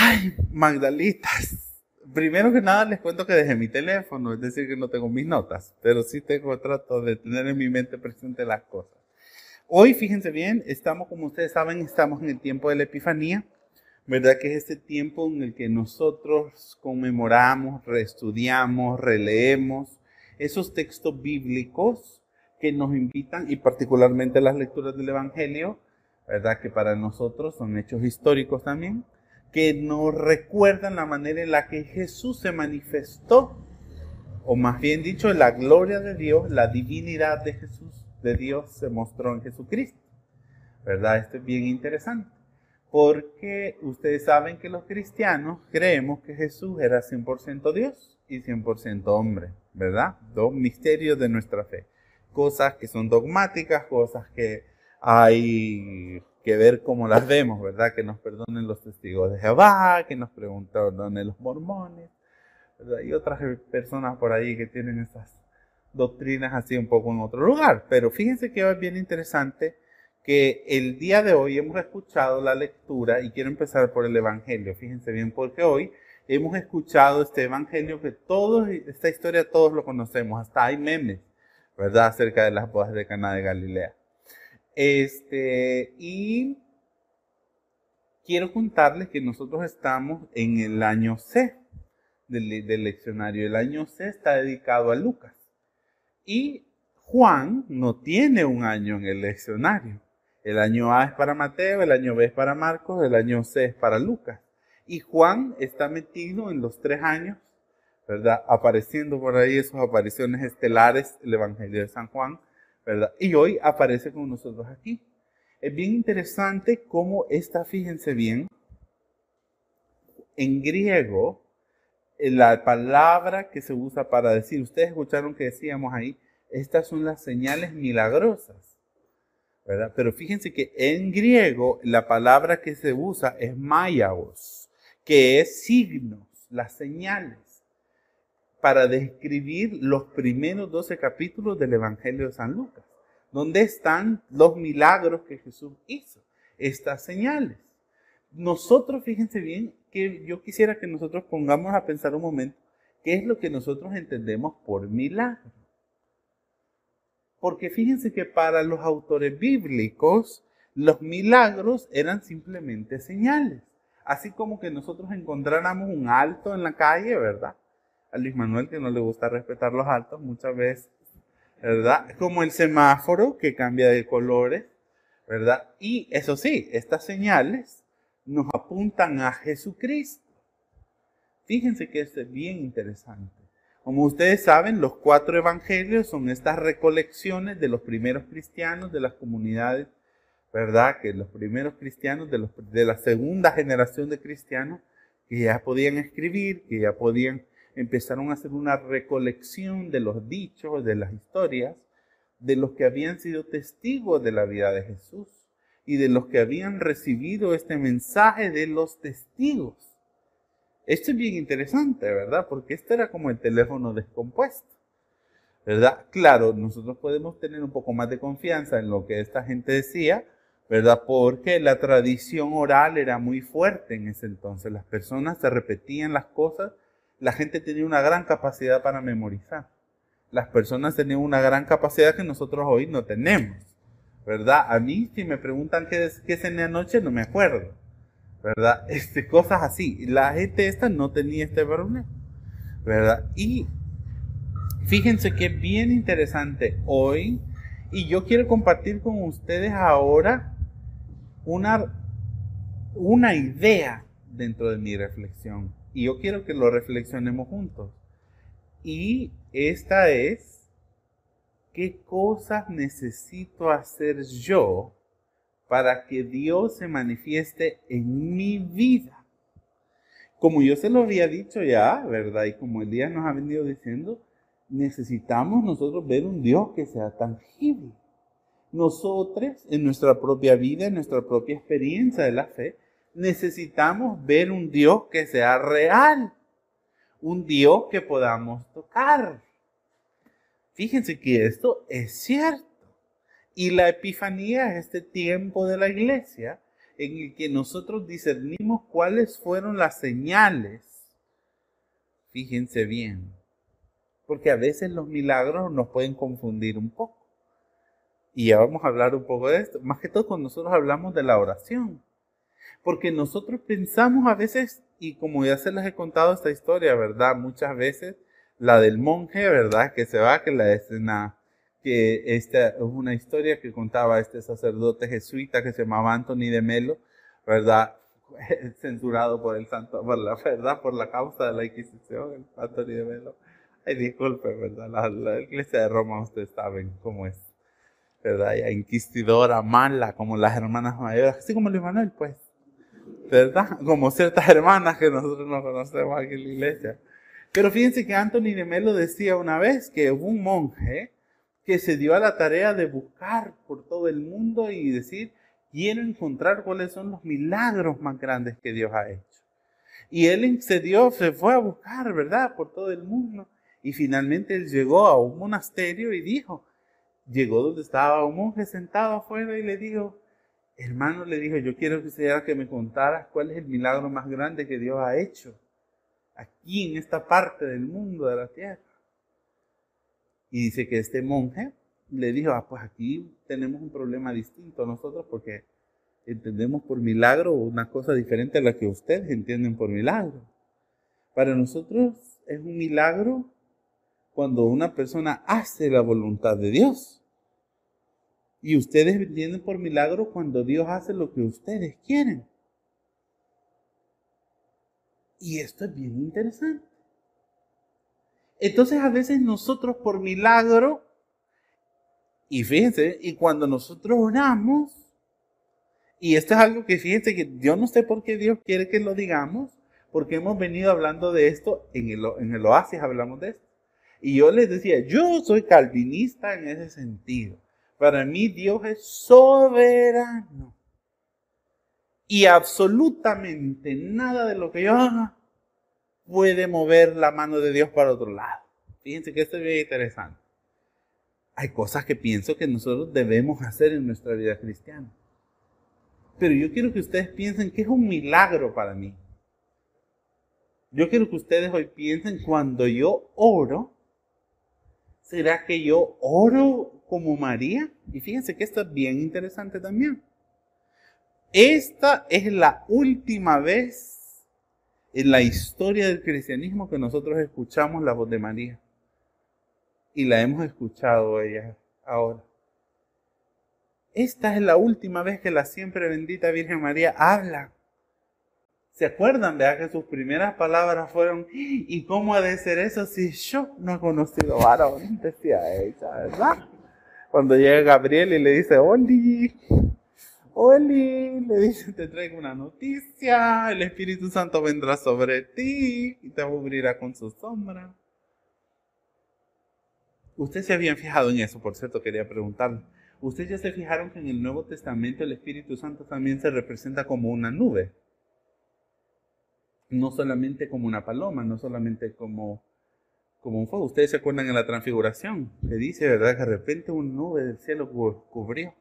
Ay, Magdalitas. Primero que nada les cuento que dejé mi teléfono, es decir, que no tengo mis notas, pero sí tengo, trato de tener en mi mente presente las cosas. Hoy, fíjense bien, estamos, como ustedes saben, estamos en el tiempo de la Epifanía, ¿verdad? Que es este tiempo en el que nosotros conmemoramos, reestudiamos, releemos esos textos bíblicos que nos invitan, y particularmente las lecturas del Evangelio, ¿verdad? Que para nosotros son hechos históricos también, que nos recuerdan la manera en la que Jesús se manifestó, o más bien dicho, la gloria de Dios, la divinidad de Jesús, de Dios se mostró en Jesucristo. ¿Verdad? Esto es bien interesante. Porque ustedes saben que los cristianos creemos que Jesús era 100% Dios y 100% hombre, ¿verdad? Dos misterios de nuestra fe. Cosas que son dogmáticas, cosas que hay que ver cómo las vemos, ¿verdad? Que nos perdonen los testigos de Jehová, que nos perdonen los mormones, ¿verdad? Y otras personas por ahí que tienen estas doctrinas así un poco en otro lugar. Pero fíjense que es bien interesante que el día de hoy hemos escuchado la lectura y quiero empezar por el Evangelio. Fíjense bien, porque hoy hemos escuchado este Evangelio que todos, esta historia todos lo conocemos, hasta hay memes, ¿verdad? Acerca de las bodas de Cana de Galilea. Este, y quiero contarles que nosotros estamos en el año C del, leccionario. El año C está dedicado a Lucas. Y Juan no tiene un año en el leccionario. El año A es para Mateo, el año B es para Marcos, el año C es para Lucas. Y Juan está metido en los tres años, ¿verdad? Apareciendo por ahí esas apariciones estelares, el Evangelio de San Juan, y hoy aparece con nosotros aquí. Es bien interesante cómo está, fíjense bien, en griego, la palabra que se usa para decir, ustedes escucharon que decíamos ahí, estas son las señales milagrosas, ¿verdad? Pero fíjense que en griego la palabra que se usa es mayagos, que es signos, las señales para describir los primeros 12 capítulos del Evangelio de San Lucas, donde están los milagros que Jesús hizo, estas señales. Nosotros, fíjense bien, que yo quisiera que nosotros pongamos a pensar un momento, ¿qué es lo que nosotros entendemos por milagro? Porque fíjense que para los autores bíblicos, los milagros eran simplemente señales. Así como que nosotros encontráramos un alto en la calle, ¿verdad? a Luis Manuel que no le gusta respetar los altos muchas veces, ¿verdad? Como el semáforo que cambia de colores, ¿verdad? Y eso sí, estas señales nos apuntan a Jesucristo. Fíjense que esto es bien interesante. Como ustedes saben, los cuatro evangelios son estas recolecciones de los primeros cristianos de las comunidades, ¿verdad? Que los primeros cristianos de, los, de la segunda generación de cristianos que ya podían escribir, que ya podían empezaron a hacer una recolección de los dichos, de las historias, de los que habían sido testigos de la vida de Jesús y de los que habían recibido este mensaje de los testigos. Esto es bien interesante, ¿verdad? Porque este era como el teléfono descompuesto, ¿verdad? Claro, nosotros podemos tener un poco más de confianza en lo que esta gente decía, ¿verdad? Porque la tradición oral era muy fuerte en ese entonces. Las personas se repetían las cosas la gente tenía una gran capacidad para memorizar. Las personas tenían una gran capacidad que nosotros hoy no tenemos. ¿Verdad? A mí, si me preguntan qué, qué cené anoche, no me acuerdo. ¿Verdad? Este, cosas así. La gente esta no tenía este problema. ¿Verdad? Y fíjense que bien interesante hoy. Y yo quiero compartir con ustedes ahora una, una idea dentro de mi reflexión. Y yo quiero que lo reflexionemos juntos. Y esta es, ¿qué cosas necesito hacer yo para que Dios se manifieste en mi vida? Como yo se lo había dicho ya, ¿verdad? Y como el día nos ha venido diciendo, necesitamos nosotros ver un Dios que sea tangible. Nosotros, en nuestra propia vida, en nuestra propia experiencia de la fe, necesitamos ver un Dios que sea real, un Dios que podamos tocar. Fíjense que esto es cierto. Y la Epifanía es este tiempo de la iglesia en el que nosotros discernimos cuáles fueron las señales. Fíjense bien, porque a veces los milagros nos pueden confundir un poco. Y ya vamos a hablar un poco de esto, más que todo cuando nosotros hablamos de la oración. Porque nosotros pensamos a veces, y como ya se les he contado esta historia, ¿verdad? Muchas veces, la del monje, ¿verdad? Que se va, que la escena que esta es una historia que contaba este sacerdote jesuita que se llamaba Anthony de Melo, ¿verdad? Censurado por el santo, por la verdad, por la causa de la Inquisición, Anthony de Melo. Ay, disculpe, ¿verdad? La, iglesia de Roma, ustedes saben cómo es, ¿verdad? Inquisidora, mala, como las hermanas mayores, así como Luis Manuel, pues, ¿verdad? Como ciertas hermanas que nosotros no conocemos aquí en la iglesia. Pero fíjense que Anthony de Melo decía una vez que un monje, que se dio a la tarea de buscar por todo el mundo y decir, quiero encontrar cuáles son los milagros más grandes que Dios ha hecho. Y él se dio, se fue a buscar, ¿verdad? Por todo el mundo. Y finalmente él llegó a un monasterio y dijo, llegó donde estaba un monje sentado afuera y le dijo, hermano, le dijo, yo quiero que sea que me contaras cuál es el milagro más grande que Dios ha hecho aquí en esta parte del mundo de la tierra. Y dice que este monje le dijo, ah, pues aquí tenemos un problema distinto nosotros porque entendemos por milagro una cosa diferente a la que ustedes entienden por milagro. Para nosotros es un milagro cuando una persona hace la voluntad de Dios. Y ustedes entienden por milagro cuando Dios hace lo que ustedes quieren. Y esto es bien interesante. Entonces a veces nosotros por milagro, y fíjense, y cuando nosotros oramos, y esto es algo que fíjense que yo no sé por qué Dios quiere que lo digamos, porque hemos venido hablando de esto, en el, en el oasis hablamos de esto. Y yo les decía, yo soy calvinista en ese sentido. Para mí Dios es soberano. Y absolutamente nada de lo que yo haga puede mover la mano de Dios para otro lado. Fíjense que esto es bien interesante. Hay cosas que pienso que nosotros debemos hacer en nuestra vida cristiana. Pero yo quiero que ustedes piensen que es un milagro para mí. Yo quiero que ustedes hoy piensen cuando yo oro, ¿será que yo oro como María? Y fíjense que esto es bien interesante también. Esta es la última vez en la historia del cristianismo que nosotros escuchamos la voz de María. Y la hemos escuchado ella ahora. Esta es la última vez que la siempre bendita Virgen María habla. ¿Se acuerdan, verdad, que sus primeras palabras fueron, ¿y cómo ha de ser eso si yo no he conocido varón? Decía ella, ¿verdad? Cuando llega Gabriel y le dice, Oli, Oli, le dice, te traigo una noticia, el Espíritu Santo vendrá sobre ti y te cubrirá con su sombra. Ustedes se habían fijado en eso, por cierto, quería preguntarle. ¿Ustedes ya se fijaron que en el Nuevo Testamento el Espíritu Santo también se representa como una nube? No solamente como una paloma, no solamente como, como un fuego. Ustedes se acuerdan en la transfiguración, que dice, ¿verdad? Que de repente una nube del cielo cubrió.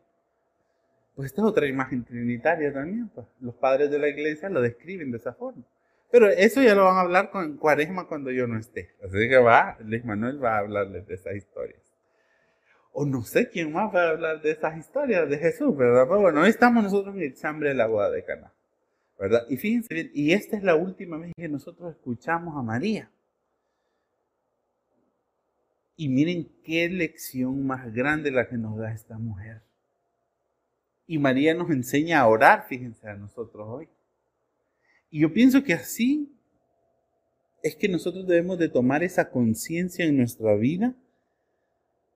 Pues esta es otra imagen trinitaria también. Pues. Los padres de la iglesia lo describen de esa forma. Pero eso ya lo van a hablar con Cuaresma cuando yo no esté. Así que va, Luis Manuel va a hablarles de esas historias. O no sé quién más va a hablar de esas historias de Jesús, ¿verdad? Pero bueno, hoy estamos nosotros en el chambre de la boda de Cana. ¿Verdad? Y fíjense bien, y esta es la última vez que nosotros escuchamos a María. Y miren qué lección más grande la que nos da esta mujer. Y María nos enseña a orar, fíjense a nosotros hoy. Y yo pienso que así es que nosotros debemos de tomar esa conciencia en nuestra vida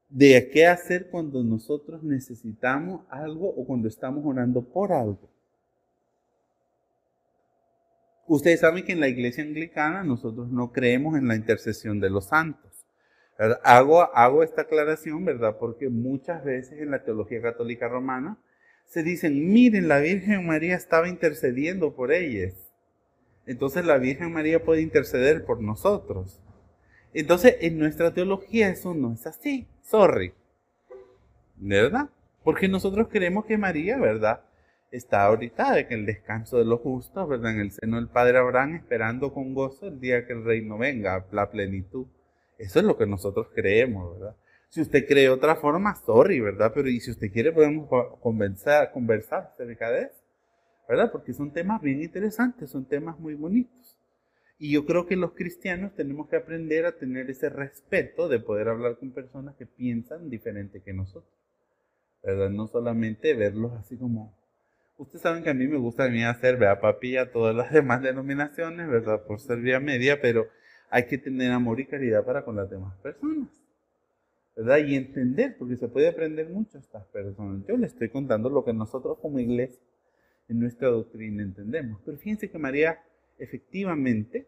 de qué hacer cuando nosotros necesitamos algo o cuando estamos orando por algo. Ustedes saben que en la iglesia anglicana nosotros no creemos en la intercesión de los santos. Hago, hago esta aclaración, ¿verdad? Porque muchas veces en la teología católica romana se dicen, miren, la Virgen María estaba intercediendo por ellas. Entonces la Virgen María puede interceder por nosotros. Entonces en nuestra teología eso no es así. Sorry. ¿Verdad? Porque nosotros creemos que María, ¿verdad? está ahorita en el descanso de los justos, ¿verdad? En el seno del Padre Abraham, esperando con gozo el día que el reino venga, la plenitud. Eso es lo que nosotros creemos, ¿verdad? Si usted cree otra forma, sorry, ¿verdad? Pero si usted quiere, podemos conversar, conversar acerca de eso, ¿verdad? Porque son temas bien interesantes, son temas muy bonitos. Y yo creo que los cristianos tenemos que aprender a tener ese respeto de poder hablar con personas que piensan diferente que nosotros, ¿verdad? No solamente verlos así como, Ustedes saben que a mí me gusta a mí hacer, vea, papi, a todas las demás denominaciones, ¿verdad? Por ser vía media, pero hay que tener amor y caridad para con las demás personas, ¿verdad? Y entender, porque se puede aprender mucho a estas personas. Yo le estoy contando lo que nosotros como iglesia en nuestra doctrina entendemos. Pero fíjense que María efectivamente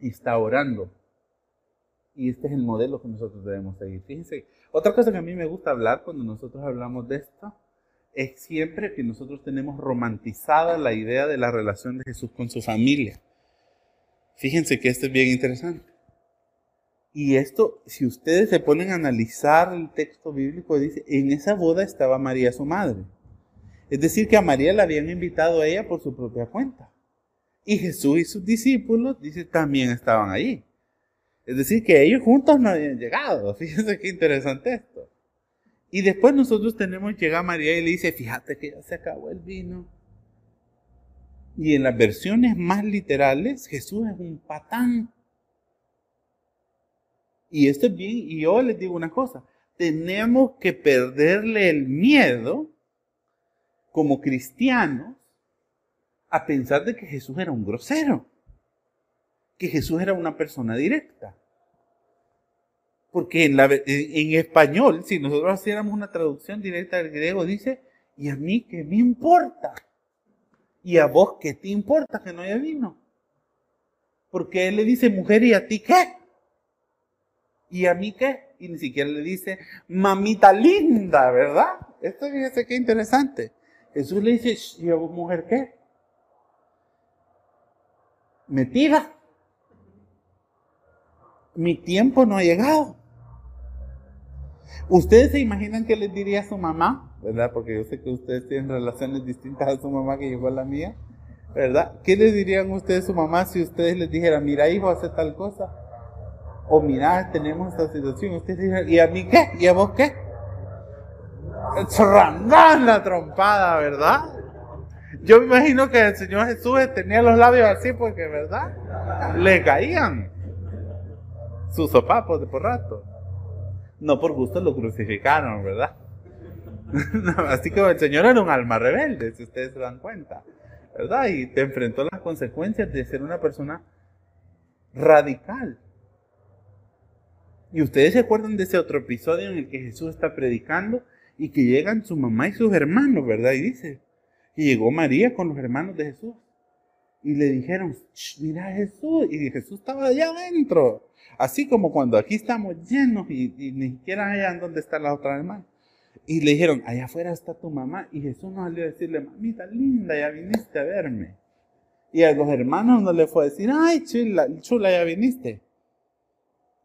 está orando. Y este es el modelo que nosotros debemos seguir. Fíjense, otra cosa que a mí me gusta hablar cuando nosotros hablamos de esto es siempre que nosotros tenemos romantizada la idea de la relación de Jesús con su familia. Fíjense que esto es bien interesante. Y esto, si ustedes se ponen a analizar el texto bíblico, dice, en esa boda estaba María su madre. Es decir, que a María la habían invitado a ella por su propia cuenta. Y Jesús y sus discípulos, dice, también estaban allí. Es decir, que ellos juntos no habían llegado. Fíjense qué interesante esto. Y después nosotros tenemos, llega María y le dice, fíjate que ya se acabó el vino. Y en las versiones más literales, Jesús es un patán. Y esto es bien, y yo les digo una cosa, tenemos que perderle el miedo como cristianos a pensar de que Jesús era un grosero, que Jesús era una persona directa. Porque en, español, si nosotros hiciéramos una traducción directa del griego, dice, ¿y a mí qué me importa? ¿Y a vos qué te importa que no haya vino? Porque él le dice, mujer, ¿y a ti qué? ¿Y a mí qué? Y ni siquiera le dice, mamita linda, ¿verdad? Esto fíjese qué interesante. Jesús le dice, ¿y a vos, mujer, qué? Metida. Mi tiempo no ha llegado. ¿Ustedes se imaginan qué les diría a su mamá? ¿Verdad? Porque yo sé que ustedes tienen relaciones distintas a su mamá que llegó a la mía. ¿Verdad? ¿Qué les dirían ustedes a su mamá si ustedes les dijeran, mira hijo, hace tal cosa? O mira, tenemos esta situación. Ustedes ¿y a mí qué? ¿Y a vos qué? Rangan la trompada, ¿verdad? Yo me imagino que el Señor Jesús tenía los labios así porque, ¿verdad? Le caían sus sopapos de por rato no por gusto lo crucificaron, ¿verdad? así que el Señor era un alma rebelde, si ustedes se dan cuenta, ¿verdad? Y te enfrentó las consecuencias de ser una persona radical. Y ustedes se acuerdan de ese otro episodio en el que Jesús está predicando y que llegan su mamá y sus hermanos, ¿verdad? Y dice, y llegó María con los hermanos de Jesús. Y le dijeron, mira Jesús. Y Jesús estaba allá adentro. Así como cuando aquí estamos llenos y, ni siquiera allá donde está la otra hermana. Y le dijeron, allá afuera está tu mamá. Y Jesús no salió a decirle, mamita linda, ya viniste a verme. Y a los hermanos no le fue a decir, ay, chula, chula, ya viniste.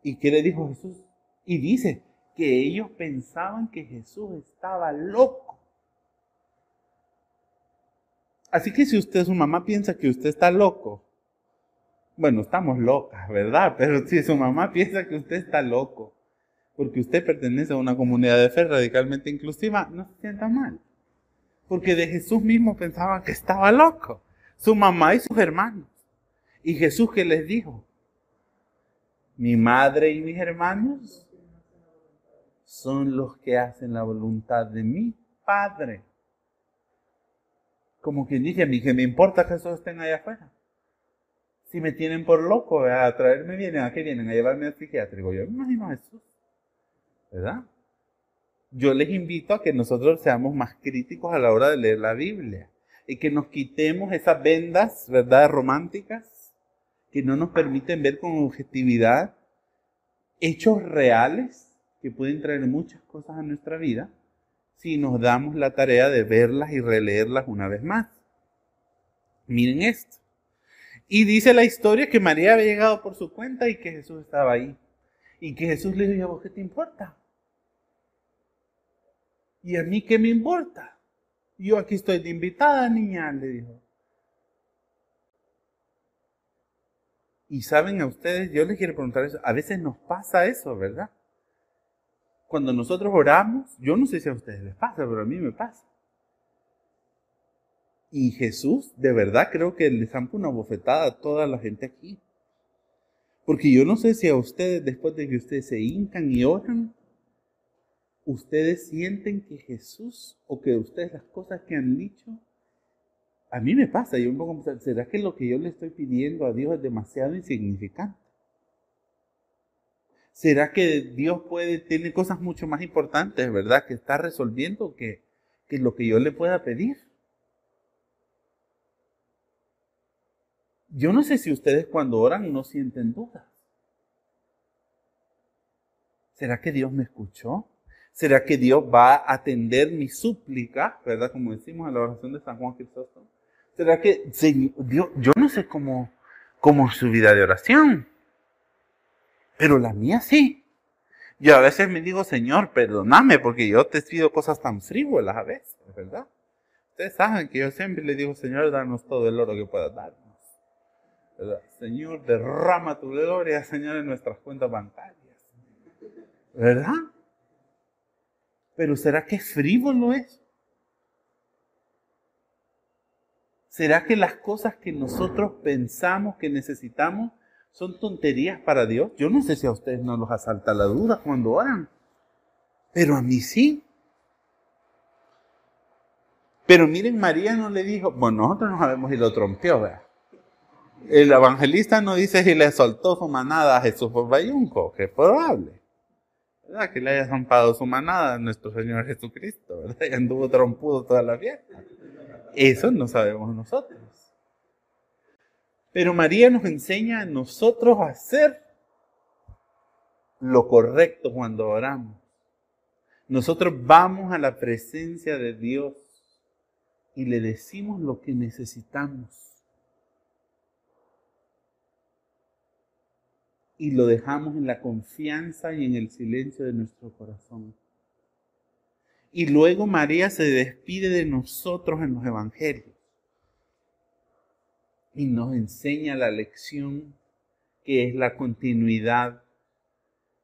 ¿Y qué le dijo Jesús? Y dice que ellos pensaban que Jesús estaba loco. Así que si usted, su mamá piensa que usted está loco, bueno, estamos locas, ¿verdad? Pero si su mamá piensa que usted está loco, porque usted pertenece a una comunidad de fe radicalmente inclusiva, no se sienta mal. Porque de Jesús mismo pensaban que estaba loco. Su mamá y sus hermanos. Y Jesús que les dijo, mi madre y mis hermanos son los que hacen la voluntad de mi Padre. Como quien dice a mí que me importa que esos estén allá afuera si me tienen por loco, a traerme vienen, ¿a qué vienen? A llevarme al psiquiátrico. Yo me imagino a Jesús, Yo les invito a que nosotros seamos más críticos a la hora de leer la Biblia y que nos quitemos esas vendas, ¿verdad?, románticas que no nos permiten ver con objetividad hechos reales que pueden traer muchas cosas a nuestra vida si nos damos la tarea de verlas y releerlas una vez más. Miren esto. Y dice la historia que María había llegado por su cuenta y que Jesús estaba ahí. Y que Jesús le dijo, ¿y a vos qué te importa? ¿Y a mí qué me importa? Yo aquí estoy de invitada, niña, le dijo. Y saben a ustedes, yo les quiero preguntar eso, a veces nos pasa eso, ¿verdad? Cuando nosotros oramos, yo no sé si a ustedes les pasa, pero a mí me pasa. Y Jesús, de verdad, creo que le zampa una bofetada a toda la gente aquí. Porque yo no sé si a ustedes, después de que ustedes se hincan y oran, ustedes sienten que Jesús o que ustedes las cosas que han dicho a mí me pasa, yo un poco, ¿será que lo que yo le estoy pidiendo a Dios es demasiado insignificante? ¿Será que Dios puede, tiene cosas mucho más importantes, verdad, que está resolviendo que, que lo que yo le pueda pedir? Yo no sé si ustedes cuando oran no sienten dudas. ¿Será que Dios me escuchó? ¿Será que Dios va a atender mi súplica, verdad? Como decimos en la oración de San Juan Cristóbal. ¿Será que Dios, yo no sé cómo, cómo es su vida de oración? Pero la mía sí. Yo a veces me digo, Señor, perdóname porque yo te pido cosas tan frívolas a veces, ¿verdad? Ustedes saben que yo siempre le digo, Señor, danos todo el oro que puedas darnos. Señor, derrama tu gloria, Señor, en nuestras cuentas bancarias. ¿Verdad? Pero ¿será que frívolo es? ¿Será que las cosas que nosotros pensamos que necesitamos son tonterías para Dios? Yo no sé si a ustedes no los asalta la duda cuando oran, pero a mí sí. Pero miren, María no le dijo, bueno, nosotros no sabemos si lo trompeó, ¿verdad? El evangelista no dice si le soltó su manada a Jesús por Bayunco, que es probable. Que le haya zampado su manada a nuestro Señor Jesucristo, ¿verdad? Y anduvo trompudo toda la fiesta. Eso no sabemos nosotros. Pero María nos enseña a nosotros a hacer lo correcto cuando oramos. Nosotros vamos a la presencia de Dios y le decimos lo que necesitamos. Y lo dejamos en la confianza y en el silencio de nuestro corazón. Y luego María se despide de nosotros en los evangelios y nos enseña la lección que es la continuidad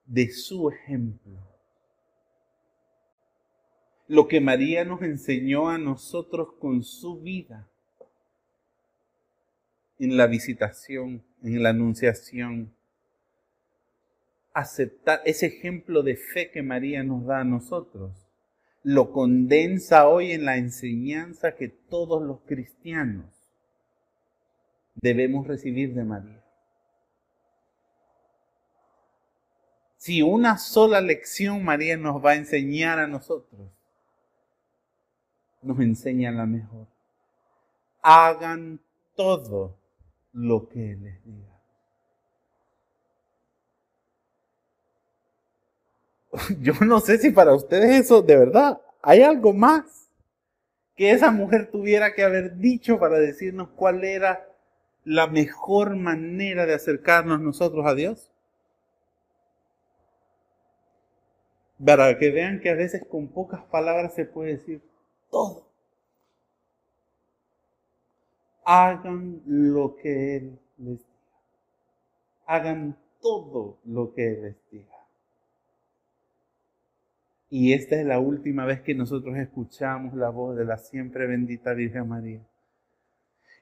de su ejemplo. Lo que María nos enseñó a nosotros con su vida en la visitación, en la anunciación. Aceptar ese ejemplo de fe que María nos da a nosotros lo condensa hoy en la enseñanza que todos los cristianos debemos recibir de María. Si una sola lección María nos va a enseñar a nosotros, nos enseña la mejor. Hagan todo lo que les diga. yo no sé si para ustedes eso de verdad hay algo más que esa mujer tuviera que haber dicho para decirnos cuál era la mejor manera de acercarnos nosotros a Dios. Para que vean que a veces con pocas palabras se puede decir todo. Hagan lo que Él les diga. Hagan todo lo que Él les diga. Y esta es la última vez que nosotros escuchamos la voz de la siempre bendita Virgen María.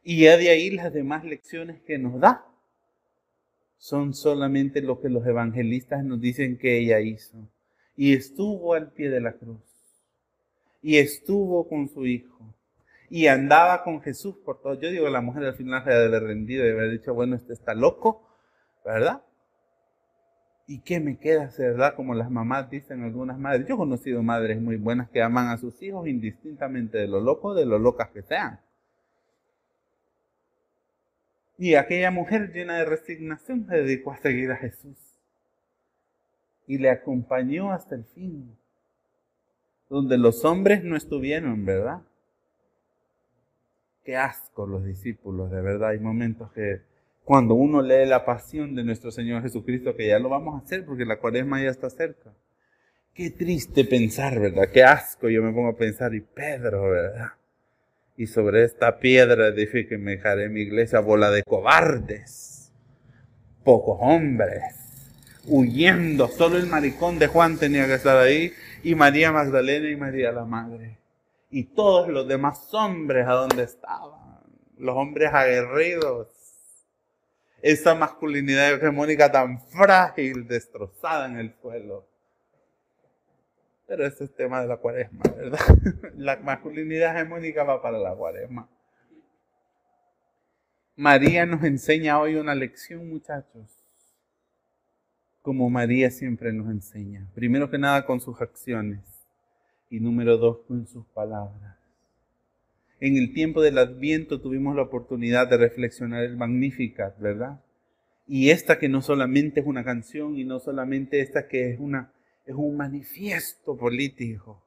Y ya de ahí las demás lecciones que nos da son solamente lo que los evangelistas nos dicen que ella hizo. Y estuvo al pie de la cruz. Y estuvo con su hijo. Y andaba con Jesús por todo. Yo digo, la mujer al final se haber rendido y haber dicho, bueno, este está loco, ¿verdad? ¿Y qué me queda hacer, verdad? Como las mamás dicen algunas madres. Yo he conocido madres muy buenas que aman a sus hijos indistintamente de lo loco, de lo locas que sean. Y aquella mujer llena de resignación se dedicó a seguir a Jesús. Y le acompañó hasta el fin. Donde los hombres no estuvieron, ¿verdad? Qué asco los discípulos, de verdad. Hay momentos que cuando uno lee la pasión de nuestro Señor Jesucristo, que ya lo vamos a hacer porque la cuaresma ya está cerca. Qué triste pensar, ¿verdad? Qué asco yo me pongo a pensar, y Pedro, ¿verdad? y sobre esta piedra dije que me dejaré mi iglesia bola de cobardes, pocos hombres, huyendo. Solo el maricón de Juan tenía que estar ahí y María Magdalena y María la Madre. Y todos los demás hombres a donde estaban, los hombres aguerridos. Esa masculinidad hegemónica tan frágil, destrozada en el suelo. Pero ese es tema de la cuaresma, ¿verdad? La masculinidad hegemónica va para la cuaresma. María nos enseña hoy una lección, muchachos. Como María siempre nos enseña. Primero que nada con sus acciones. Y número dos, con sus palabras. En el tiempo del Adviento tuvimos la oportunidad de reflexionar el Magnificat, ¿verdad? Y esta que no solamente es una canción y no solamente esta que es una es un manifiesto político.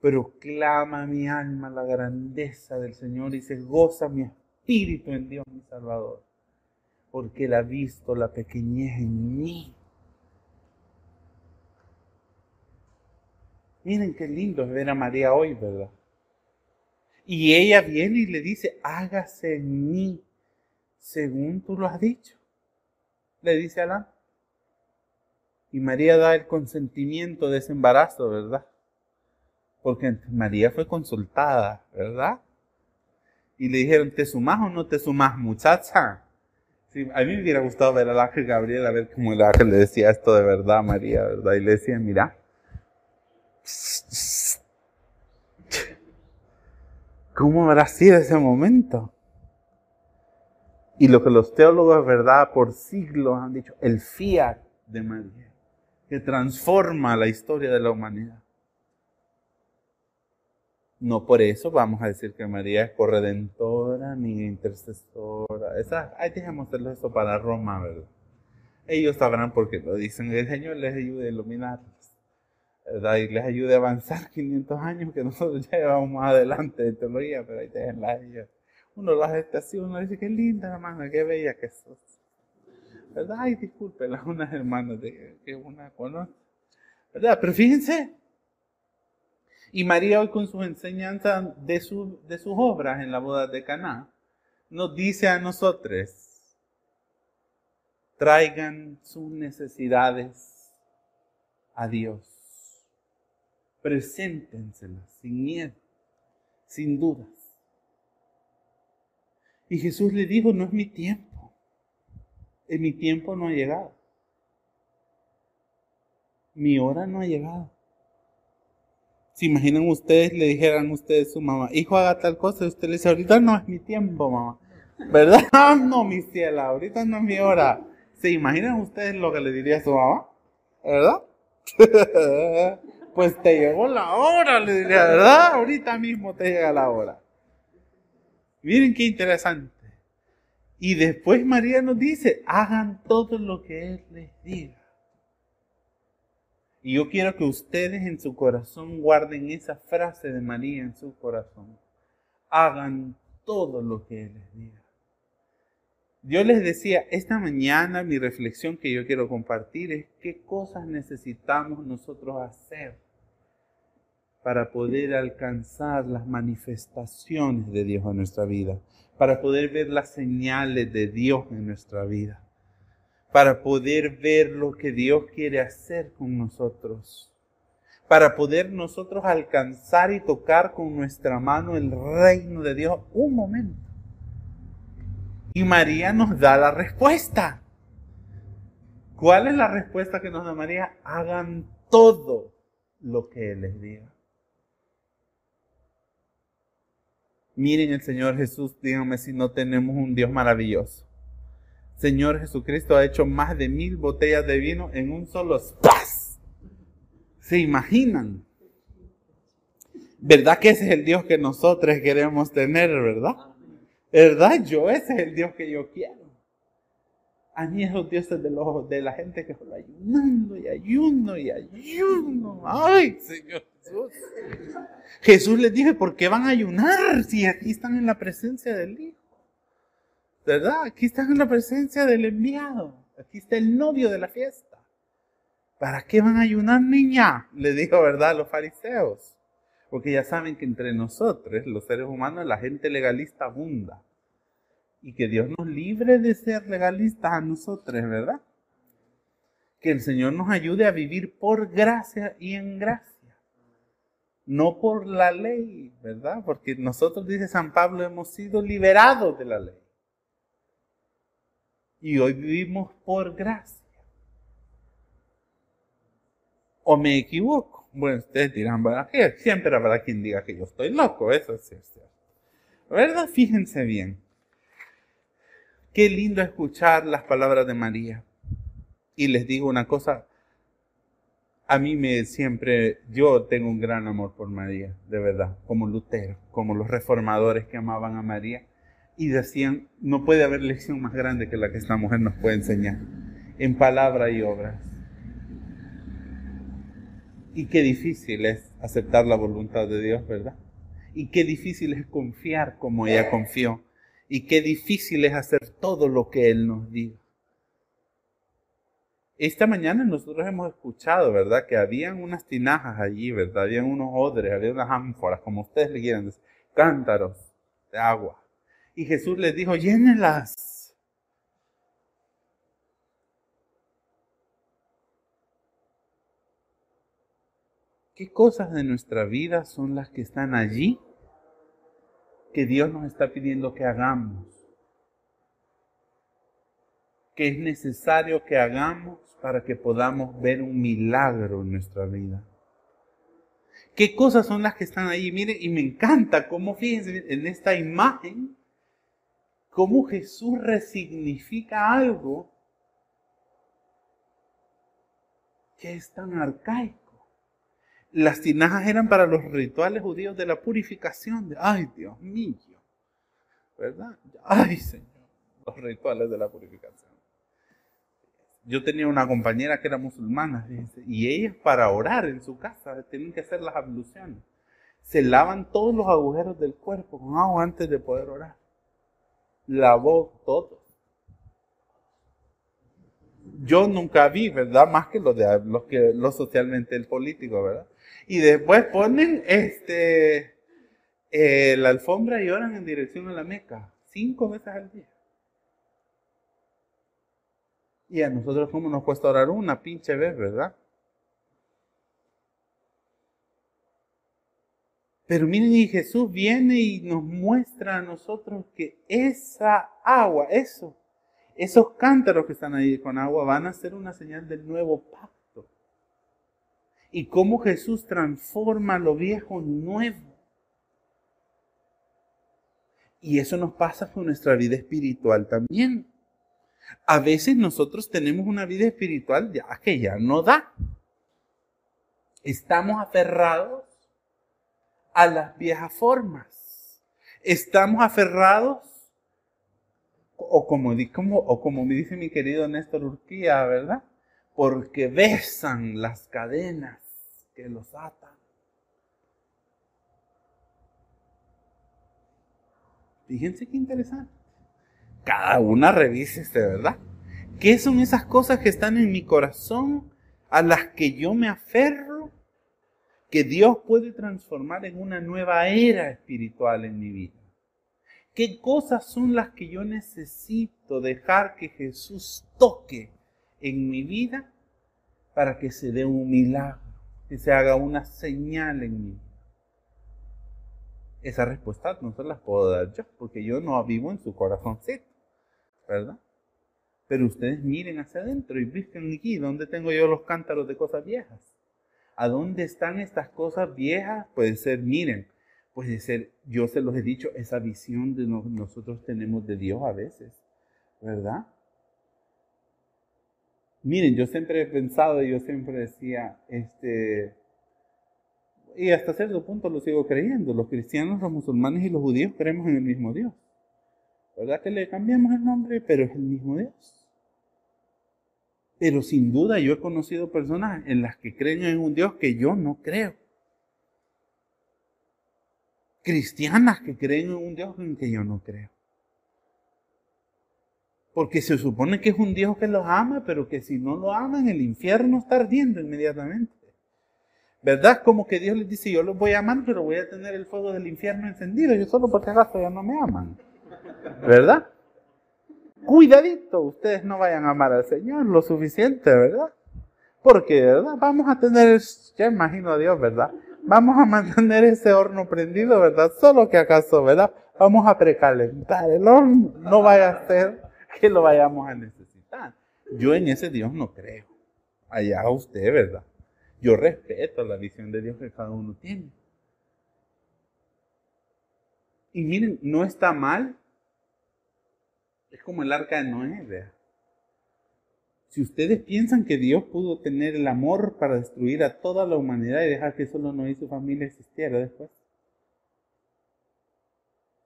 Proclama mi alma la grandeza del Señor y se goza mi espíritu en Dios mi Salvador, porque Él ha visto la pequeñez en mí. Miren qué lindo es ver a María hoy, ¿verdad? Y ella viene y le dice, hágase en mí según tú lo has dicho. Le dice a la y María da el consentimiento de ese embarazo, ¿verdad? Porque María fue consultada, ¿verdad? Y le dijeron, ¿te sumas o no te sumas, muchacha? a mí me hubiera gustado ver al ángel Gabriel, a ver cómo el ángel le decía esto de verdad a María, ¿verdad? Y le decía, mira, ¿cómo habrá sido ese momento? Y lo que los teólogos, ¿verdad? Por siglos han dicho, el fiat de María que transforma la historia de la humanidad. No por eso vamos a decir que María es corredentora ni intercesora. Esa, ay, dejémoselo eso para Roma, ¿verdad? Ellos sabrán por qué lo dicen. El Señor les ayude a iluminarlos, Y les ayude a avanzar 500 años que nosotros ya llevamos más adelante de teología, pero ahí déjenla ellos. Uno las gestación, uno dice, qué linda hermana, qué bella que sos. ¿verdad? Ay, discúlpela, unas hermanas de, que una conoce, ¿verdad? Pero fíjense, y María hoy con sus enseñanzas de, su, de sus obras en la boda de Caná, nos dice a nosotros, traigan sus necesidades a Dios. Preséntenselas sin miedo, sin dudas. Y Jesús le dijo, no es mi tiempo en mi tiempo no ha llegado. Mi hora no ha llegado. Si imaginan ustedes, le dijeran ustedes a su mamá, hijo, haga tal cosa, y usted le dice, ahorita no es mi tiempo, mamá. ¿Verdad? no, mi ciela, ahorita no es mi hora. ¿Se imaginan ustedes lo que le diría a su mamá? ¿Verdad? pues te llegó la hora, le diría, ¿verdad? Ahorita mismo te llega la hora. Miren qué interesante. Y después María nos dice, hagan todo lo que Él les diga. Y yo quiero que ustedes en su corazón guarden esa frase de María en su corazón. Hagan todo lo que Él les diga. Yo les decía, esta mañana mi reflexión que yo quiero compartir es qué cosas necesitamos nosotros hacer para poder alcanzar las manifestaciones de Dios en nuestra vida para poder ver las señales de Dios en nuestra vida, para poder ver lo que Dios quiere hacer con nosotros, para poder nosotros alcanzar y tocar con nuestra mano el reino de Dios un momento. Y María nos da la respuesta. ¿Cuál es la respuesta que nos da María? Hagan todo lo que Él les diga. Miren el Señor Jesús, díganme si no tenemos un Dios maravilloso. Señor Jesucristo ha hecho más de mil botellas de vino en un solo spas. ¿Se imaginan? ¿Verdad que ese es el Dios que nosotros queremos tener, verdad? ¿Verdad? Yo, ese es el Dios que yo quiero. A mí esos dioses de, los, de la gente que solo ayunando y ayuno y ayuno. Ay, Señor Jesús. Les dijo, ¿por qué van a ayunar si aquí están en la presencia del Hijo? ¿Verdad? Aquí están en la presencia del enviado. Aquí está el novio de la fiesta. ¿Para qué van a ayunar, niña? Le dijo, ¿verdad? Los fariseos. Porque ya saben que entre nosotros, los seres humanos, la gente legalista abunda. Y que Dios nos libre de ser legalistas a nosotros, ¿verdad? Que el Señor nos ayude a vivir por gracia y en gracia. No por la ley, ¿verdad? Porque nosotros, dice San Pablo, hemos sido liberados de la ley. Y hoy vivimos por gracia. ¿O me equivoco? Bueno, ustedes dirán, ¿verdad? Siempre habrá quien diga que yo estoy loco, eso es cierto. ¿Verdad? Fíjense bien. Qué lindo escuchar las palabras de María. Y les digo una cosa, a mí me siempre, yo tengo un gran amor por María, de verdad, como Lutero, como los reformadores que amaban a María y decían, no puede haber lección más grande que la que esta mujer nos puede enseñar, en palabra y obras. Y qué difícil es aceptar la voluntad de Dios, ¿verdad? Y qué difícil es confiar como ella confió. Y qué difícil es hacer todo lo que Él nos diga. Esta mañana nosotros hemos escuchado, ¿verdad? Que habían unas tinajas allí, ¿verdad? Habían unos odres, había unas ánforas, como ustedes le quieran decir, cántaros de agua. Y Jesús les dijo, llénenlas. ¿Qué cosas de nuestra vida son las que están allí que Dios nos está pidiendo que hagamos? Que es necesario que hagamos para que podamos ver un milagro en nuestra vida. ¿Qué cosas son las que están ahí? Miren, y me encanta cómo, fíjense en esta imagen, cómo Jesús resignifica algo que es tan arcaico. Las tinajas eran para los rituales judíos de la purificación. De, ay, Dios mío. ¿Verdad? Ay, Señor. Los rituales de la purificación. Yo tenía una compañera que era musulmana y ella para orar en su casa tenían que hacer las abluciones. Se lavan todos los agujeros del cuerpo con agua antes de poder orar. Lavó todo. Yo nunca vi, ¿verdad? Más que lo de los que lo socialmente el político, ¿verdad? Y después ponen este, eh, la alfombra y oran en dirección a la Meca, cinco veces al día. Y a nosotros, ¿cómo nos cuesta orar una pinche vez, verdad? Pero miren, y Jesús viene y nos muestra a nosotros que esa agua, eso, esos cántaros que están ahí con agua van a ser una señal del nuevo pacto y cómo Jesús transforma lo viejo en nuevo. Y eso nos pasa con nuestra vida espiritual también. A veces nosotros tenemos una vida espiritual ya que ya no da. Estamos aferrados a las viejas formas. Estamos aferrados, o como, o como me dice mi querido Néstor Urquía, ¿verdad? porque besan las cadenas que los atan. Fíjense qué interesante. Cada una revise de ¿verdad? ¿Qué son esas cosas que están en mi corazón a las que yo me aferro? Que Dios puede transformar en una nueva era espiritual en mi vida. ¿Qué cosas son las que yo necesito dejar que Jesús toque en mi vida para que se dé un milagro, que se haga una señal en mí. Esa respuesta no se la puedo dar yo, porque yo no vivo en su corazoncito, ¿verdad? Pero ustedes miren hacia adentro y busquen aquí, ¿dónde tengo yo los cántaros de cosas viejas? ¿A dónde están estas cosas viejas? Puede ser, miren, puede ser, yo se los he dicho, esa visión de nosotros tenemos de Dios a veces, ¿verdad? Miren, yo siempre he pensado y yo siempre decía, este, y hasta cierto punto lo sigo creyendo, los cristianos, los musulmanes y los judíos creemos en el mismo Dios. ¿Verdad que le cambiamos el nombre? Pero es el mismo Dios. Pero sin duda yo he conocido personas en las que creen en un Dios que yo no creo. Cristianas que creen en un Dios en que yo no creo. Porque se supone que es un Dios que los ama, pero que si no lo aman, el infierno está ardiendo inmediatamente. ¿Verdad? Como que Dios les dice, yo los voy a amar, pero voy a tener el fuego del infierno encendido, yo solo porque acaso ya no me aman. ¿Verdad? Cuidadito, ustedes no vayan a amar al Señor lo suficiente, ¿verdad? Porque, ¿verdad? Vamos a tener, ya imagino a Dios, ¿verdad? Vamos a mantener ese horno prendido, ¿verdad? Solo que acaso, ¿verdad? Vamos a precalentar el horno, no vaya a ser que lo vayamos a necesitar. Yo en ese Dios no creo. Allá usted, ¿verdad? Yo respeto la visión de Dios que cada uno tiene. Y miren, no está mal. Es como el arca de Noé. Si ustedes piensan que Dios pudo tener el amor para destruir a toda la humanidad y dejar que solo Noé y su familia existiera después,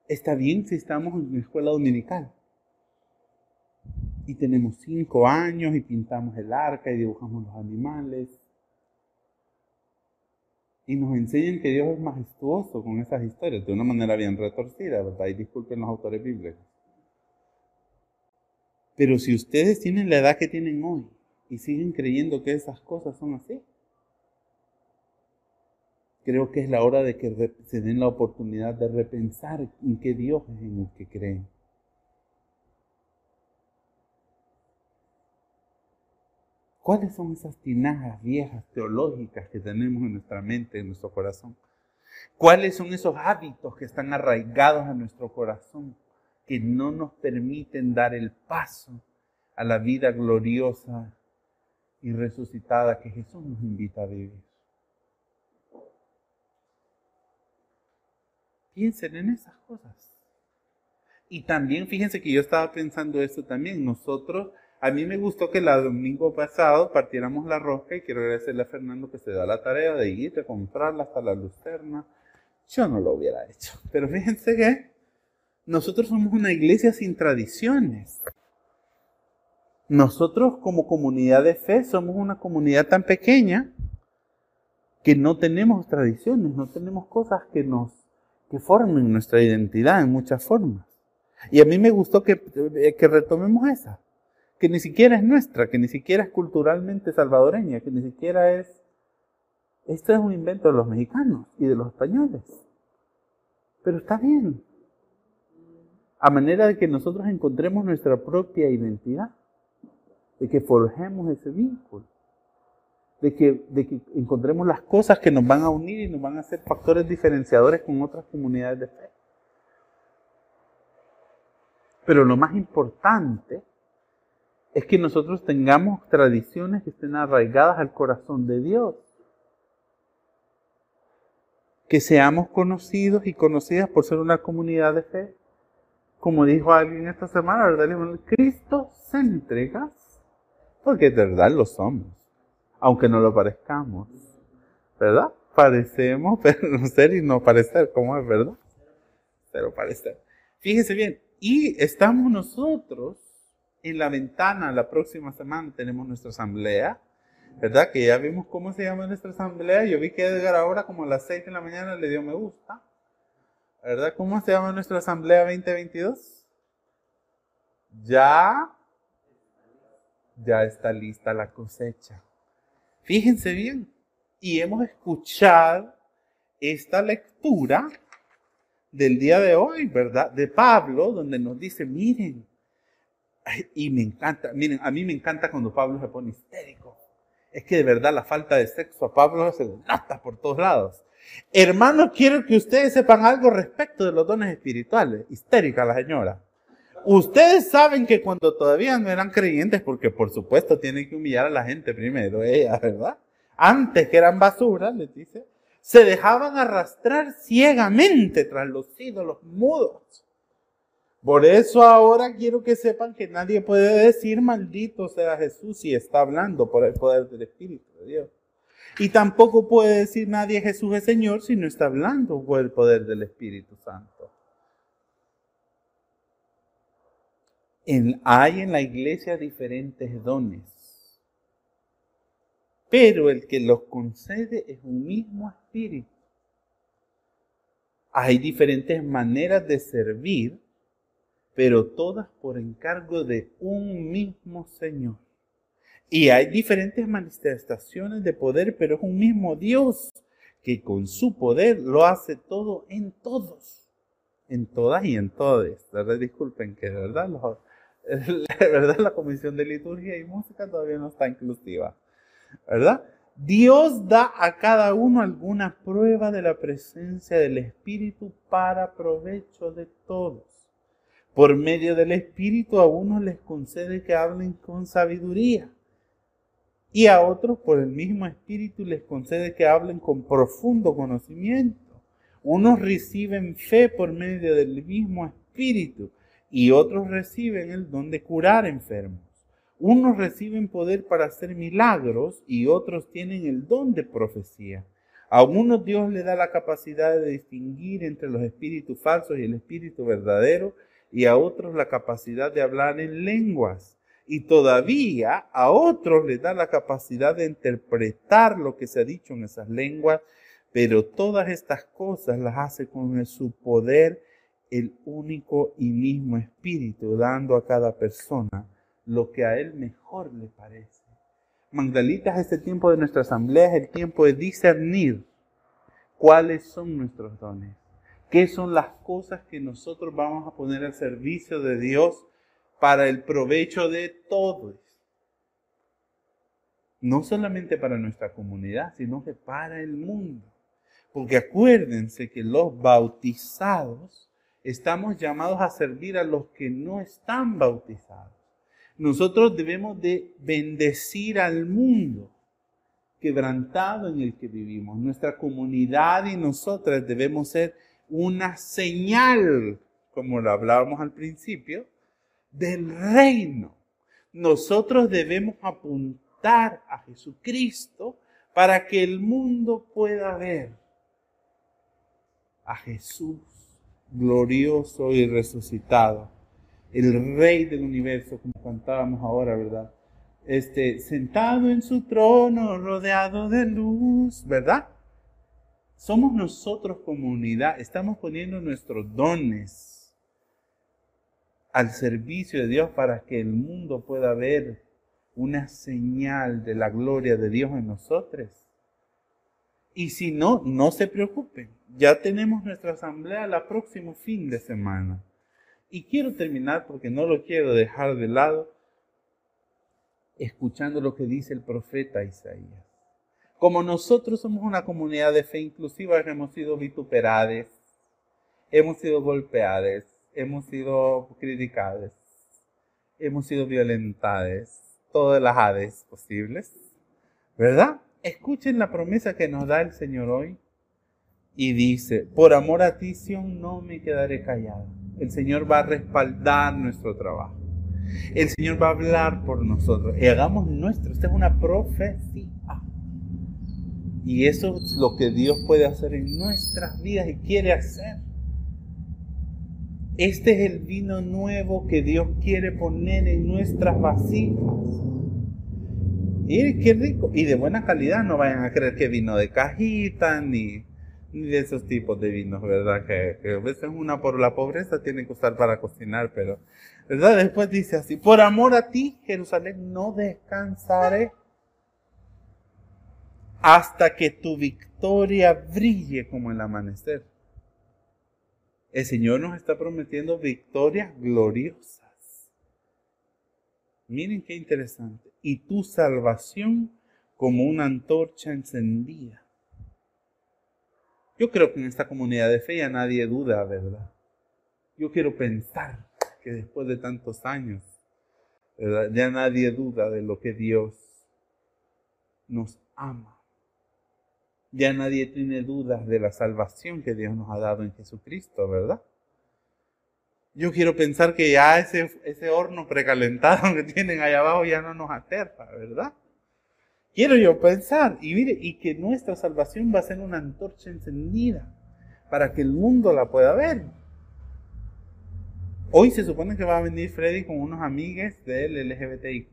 está bien si estamos en la escuela dominical y tenemos cinco años y pintamos el arca y dibujamos los animales y nos enseñan que Dios es majestuoso con esas historias de una manera bien retorcida, ¿verdad? Y disculpen los autores bíblicos. Pero si ustedes tienen la edad que tienen hoy y siguen creyendo que esas cosas son así, creo que es la hora de que se den la oportunidad de repensar en qué Dios es en el que creen. ¿Cuáles son esas tinajas viejas teológicas que tenemos en nuestra mente, en nuestro corazón? ¿Cuáles son esos hábitos que están arraigados a nuestro corazón que no nos permiten dar el paso a la vida gloriosa y resucitada que Jesús nos invita a vivir? Piensen en esas cosas. Y también fíjense que yo estaba pensando esto también. Nosotros a mí me gustó que el domingo pasado partiéramos la rosca y quiero agradecerle a Fernando que se da la tarea de ir a comprarla hasta la lucerna. Yo no lo hubiera hecho. Pero fíjense que nosotros somos una iglesia sin tradiciones. Nosotros como comunidad de fe somos una comunidad tan pequeña que no tenemos tradiciones, no tenemos cosas que nos que formen nuestra identidad en muchas formas. Y a mí me gustó que, que retomemos esa que ni siquiera es nuestra, que ni siquiera es culturalmente salvadoreña, que ni siquiera es... Esto es un invento de los mexicanos y de los españoles. Pero está bien. A manera de que nosotros encontremos nuestra propia identidad, de que forjemos ese vínculo, de que, de que encontremos las cosas que nos van a unir y nos van a hacer factores diferenciadores con otras comunidades de fe. Pero lo más importante es que nosotros tengamos tradiciones que estén arraigadas al corazón de Dios. Que seamos conocidos y conocidas por ser una comunidad de fe. Como dijo alguien esta semana, ¿verdad? Cristo céntricas, porque de verdad lo somos, aunque no lo parezcamos, ¿verdad? Parecemos, pero ser y no parecer, como es verdad, pero parecer. Fíjese bien, y estamos nosotros en la ventana la próxima semana tenemos nuestra asamblea, ¿verdad? Que ya vimos cómo se llama nuestra asamblea. Yo vi que Edgar ahora como a las 6 de la mañana le dio me gusta. ¿Verdad? ¿Cómo se llama nuestra asamblea 2022? Ya, ya está lista la cosecha. Fíjense bien. Y hemos escuchado esta lectura del día de hoy, ¿verdad? De Pablo, donde nos dice, miren, y me encanta, miren, a mí me encanta cuando Pablo se pone histérico. Es que de verdad la falta de sexo a Pablo se le nota por todos lados. Hermanos, quiero que ustedes sepan algo respecto de los dones espirituales. Histérica la señora. Ustedes saben que cuando todavía no eran creyentes, porque por supuesto tienen que humillar a la gente primero, ella, ¿verdad? Antes que eran basura, les dice, se dejaban arrastrar ciegamente tras los ídolos mudos por eso ahora quiero que sepan que nadie puede decir maldito sea Jesús si está hablando por el poder del Espíritu de Dios. Y tampoco puede decir nadie Jesús es Señor si no está hablando por el poder del Espíritu Santo. hay en la iglesia diferentes dones, pero el que los concede es un mismo Espíritu. Hay diferentes maneras de servir pero todas por encargo de un mismo Señor. Y hay diferentes manifestaciones de poder, pero es un mismo Dios que con su poder lo hace todo en todos, en todas y en todes. Disculpen que de verdad, verdad la Comisión de Liturgia y Música todavía no está inclusiva, ¿verdad? Dios da a cada uno alguna prueba de la presencia del Espíritu para provecho de todos. Por medio del Espíritu a unos les concede que hablen con sabiduría y a otros por el mismo Espíritu les concede que hablen con profundo conocimiento. Unos reciben fe por medio del mismo Espíritu y otros reciben el don de curar enfermos. Unos reciben poder para hacer milagros y otros tienen el don de profecía. A unos Dios le da la capacidad de distinguir entre los espíritus falsos y el espíritu verdadero y a otros la capacidad de hablar en lenguas y todavía a otros les da la capacidad de interpretar lo que se ha dicho en esas lenguas, pero todas estas cosas las hace con su poder el único y mismo Espíritu, dando a cada persona lo que a él mejor le parece. Magdalitas, este tiempo de nuestra asamblea es el tiempo de discernir cuáles son nuestros dones, qué son las cosas que nosotros vamos a poner al servicio de Dios para el provecho de todos. No solamente para nuestra comunidad, sino que para el mundo. Porque acuérdense que los bautizados estamos llamados a servir a los que no están bautizados. Nosotros debemos de bendecir al mundo quebrantado en el que vivimos. Nuestra comunidad y nosotras debemos ser una señal, como lo hablábamos al principio, del reino. Nosotros debemos apuntar a Jesucristo para que el mundo pueda ver a Jesús glorioso y resucitado, el Rey del universo, como cantábamos ahora, ¿verdad? Este, sentado en su trono, rodeado de luz, ¿verdad? Somos nosotros comunidad, estamos poniendo nuestros dones al servicio de Dios para que el mundo pueda ver una señal de la gloria de Dios en nosotros. Y si no, no se preocupen. Ya tenemos nuestra asamblea el próximo fin de semana. Y quiero terminar porque no lo quiero dejar de lado escuchando lo que dice el profeta Isaías. Como nosotros somos una comunidad de fe inclusiva, hemos sido vituperados, hemos sido golpeados, hemos sido criticados, hemos sido violentados, todas las hades posibles, ¿verdad? Escuchen la promesa que nos da el Señor hoy y dice, por amor a ti, Sion, no me quedaré callado. El Señor va a respaldar nuestro trabajo. El Señor va a hablar por nosotros. Y hagamos nuestro. Esta es una profecía. Y eso es lo que Dios puede hacer en nuestras vidas y quiere hacer. Este es el vino nuevo que Dios quiere poner en nuestras vasijas. Y qué rico. Y de buena calidad, no vayan a creer que vino de cajita ni, de esos tipos de vinos, ¿verdad? Que, que, a veces una por la pobreza tiene que usar para cocinar, pero, ¿verdad? Después dice así, por amor a ti, Jerusalén, no descansaré hasta que tu victoria brille como el amanecer. El Señor nos está prometiendo victorias gloriosas. Miren qué interesante. Y tu salvación como una antorcha encendida. Yo creo que en esta comunidad de fe ya nadie duda, ¿verdad? Yo quiero pensar que después de tantos años, ya nadie duda de lo que Dios nos ama ya nadie tiene dudas de la salvación que Dios nos ha dado en Jesucristo, ¿verdad? Yo quiero pensar que ya ese, ese horno precalentado que tienen allá abajo ya no nos aterra, ¿verdad? Quiero yo pensar, y mire, y que nuestra salvación va a ser una antorcha encendida para que el mundo la pueda ver. Hoy se supone que va a venir Freddy con unos amigues del LGBTI.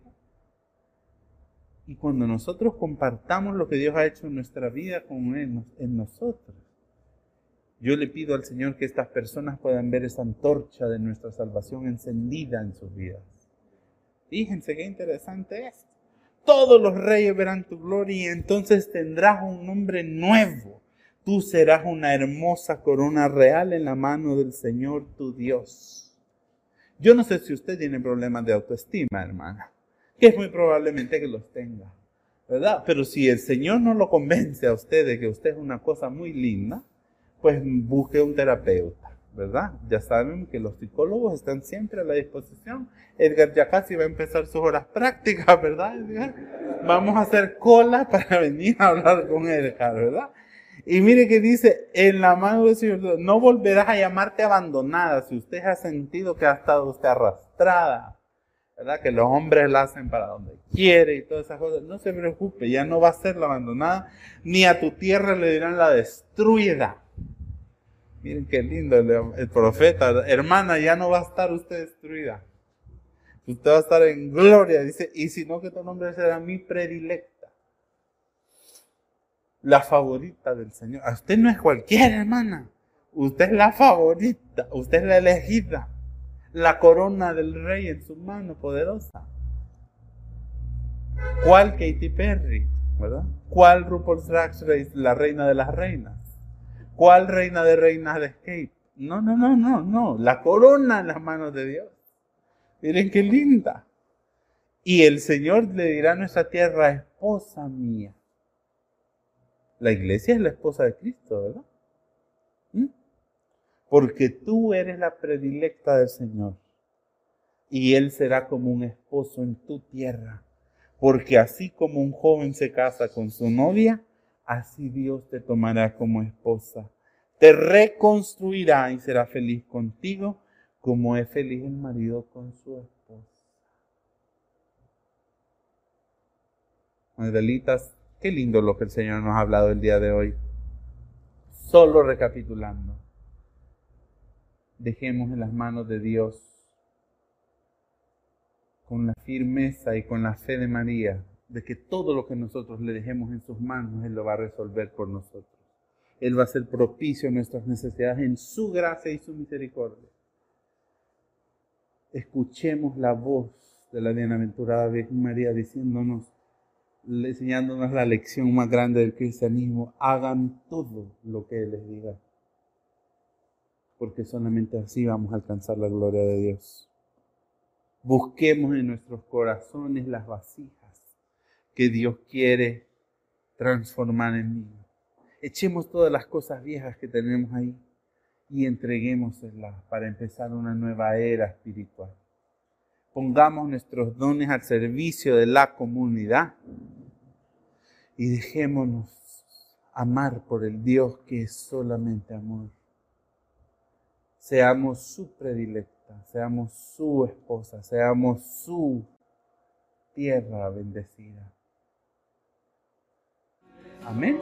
Y cuando nosotros compartamos lo que Dios ha hecho en nuestra vida con él, en nosotros, yo le pido al Señor que estas personas puedan ver esa antorcha de nuestra salvación encendida en sus vidas. Fíjense qué interesante es. Todos los reyes verán tu gloria y entonces tendrás un nombre nuevo. Tú serás una hermosa corona real en la mano del Señor tu Dios. Yo no sé si usted tiene problemas de autoestima, hermana, que es muy probablemente que los tenga, ¿verdad? Pero si el Señor no lo convence a usted de que usted es una cosa muy linda, pues busque un terapeuta, ¿verdad? Ya saben que los psicólogos están siempre a la disposición. Edgar ya casi va a empezar sus horas prácticas, ¿verdad, Edgar? Vamos a hacer cola para venir a hablar con Edgar, ¿verdad? Y mire que dice, en la mano del Señor, no volverás a llamarte abandonada si usted ha sentido que ha estado usted arrastrada, ¿verdad? Que los hombres la hacen para donde quiere y todas esas cosas. No se preocupe, ya no va a ser la abandonada, ni a tu tierra le dirán la destruida. Miren qué lindo el, profeta, hermana, ya no va a estar usted destruida. Usted va a estar en gloria, dice, y si no que tu nombre será mi predilecto la favorita del Señor. Usted no es cualquiera, hermana. Usted es la favorita, usted es la elegida. La corona del rey en su mano poderosa. ¿Cuál Katy Perry? ¿Verdad? ¿Cuál RuPaul's Drag Race, la reina de las reinas? ¿Cuál reina de reinas de Escape? No, no, no, no, no. La corona en las manos de Dios. Miren qué linda. Y el Señor le dirá a nuestra tierra, esposa mía. La iglesia es la esposa de Cristo, ¿verdad? ¿Mm? Porque tú eres la predilecta del Señor. Y Él será como un esposo en tu tierra. Porque así como un joven se casa con su novia, así Dios te tomará como esposa. Te reconstruirá y será feliz contigo como es feliz el marido con su esposa. Magdalitas, Qué lindo lo que el Señor nos ha hablado el día de hoy. Solo recapitulando, dejemos en las manos de Dios con la firmeza y con la fe de María de que todo lo que nosotros le dejemos en sus manos, Él lo va a resolver por nosotros. Él va a ser propicio a nuestras necesidades en su gracia y su misericordia. Escuchemos la voz de la bienaventurada Virgen María diciéndonos, enseñándonos la lección más grande del cristianismo, hagan todo lo que Él les diga. Porque solamente así vamos a alcanzar la gloria de Dios. Busquemos en nuestros corazones las vasijas que Dios quiere transformar en mí. Echemos todas las cosas viejas que tenemos ahí y entreguémoselas para empezar una nueva era espiritual. Pongamos nuestros dones al servicio de la comunidad y dejémonos amar por el Dios que es solamente amor. Seamos su predilecta, seamos su esposa, seamos su tierra bendecida. Amén.